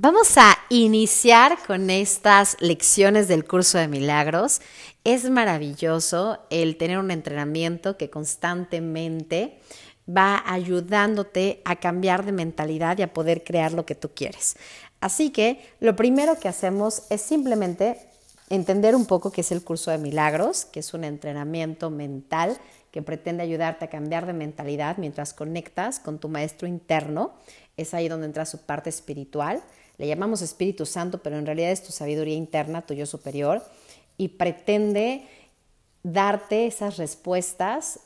Vamos a iniciar con estas lecciones del curso de milagros. Es maravilloso el tener un entrenamiento que constantemente va ayudándote a cambiar de mentalidad y a poder crear lo que tú quieres. Así que lo primero que hacemos es simplemente entender un poco qué es el curso de milagros, que es un entrenamiento mental que pretende ayudarte a cambiar de mentalidad mientras conectas con tu maestro interno. Es ahí donde entra su parte espiritual le llamamos Espíritu Santo, pero en realidad es tu sabiduría interna, tu yo superior, y pretende darte esas respuestas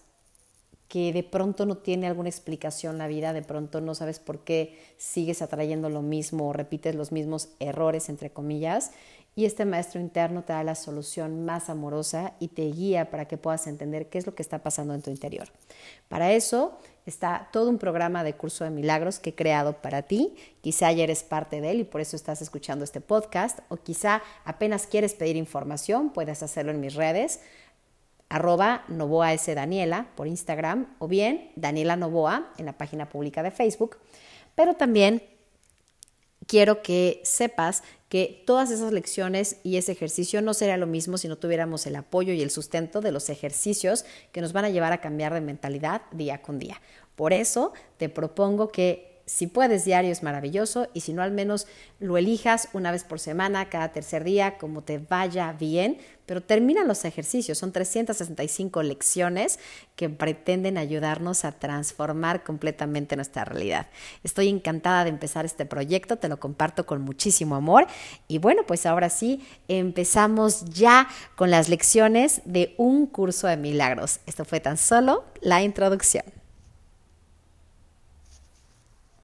que de pronto no tiene alguna explicación la vida, de pronto no sabes por qué sigues atrayendo lo mismo o repites los mismos errores, entre comillas, y este maestro interno te da la solución más amorosa y te guía para que puedas entender qué es lo que está pasando en tu interior. Para eso está todo un programa de curso de milagros que he creado para ti. Quizá ya eres parte de él y por eso estás escuchando este podcast o quizá apenas quieres pedir información, puedes hacerlo en mis redes arroba Novoa S. Daniela por Instagram o bien Daniela Novoa en la página pública de Facebook. Pero también quiero que sepas que todas esas lecciones y ese ejercicio no sería lo mismo si no tuviéramos el apoyo y el sustento de los ejercicios que nos van a llevar a cambiar de mentalidad día con día. Por eso te propongo que si puedes diario es maravilloso y si no al menos lo elijas una vez por semana, cada tercer día, como te vaya bien, pero termina los ejercicios. Son 365 lecciones que pretenden ayudarnos a transformar completamente nuestra realidad. Estoy encantada de empezar este proyecto, te lo comparto con muchísimo amor y bueno, pues ahora sí, empezamos ya con las lecciones de un curso de milagros. Esto fue tan solo la introducción.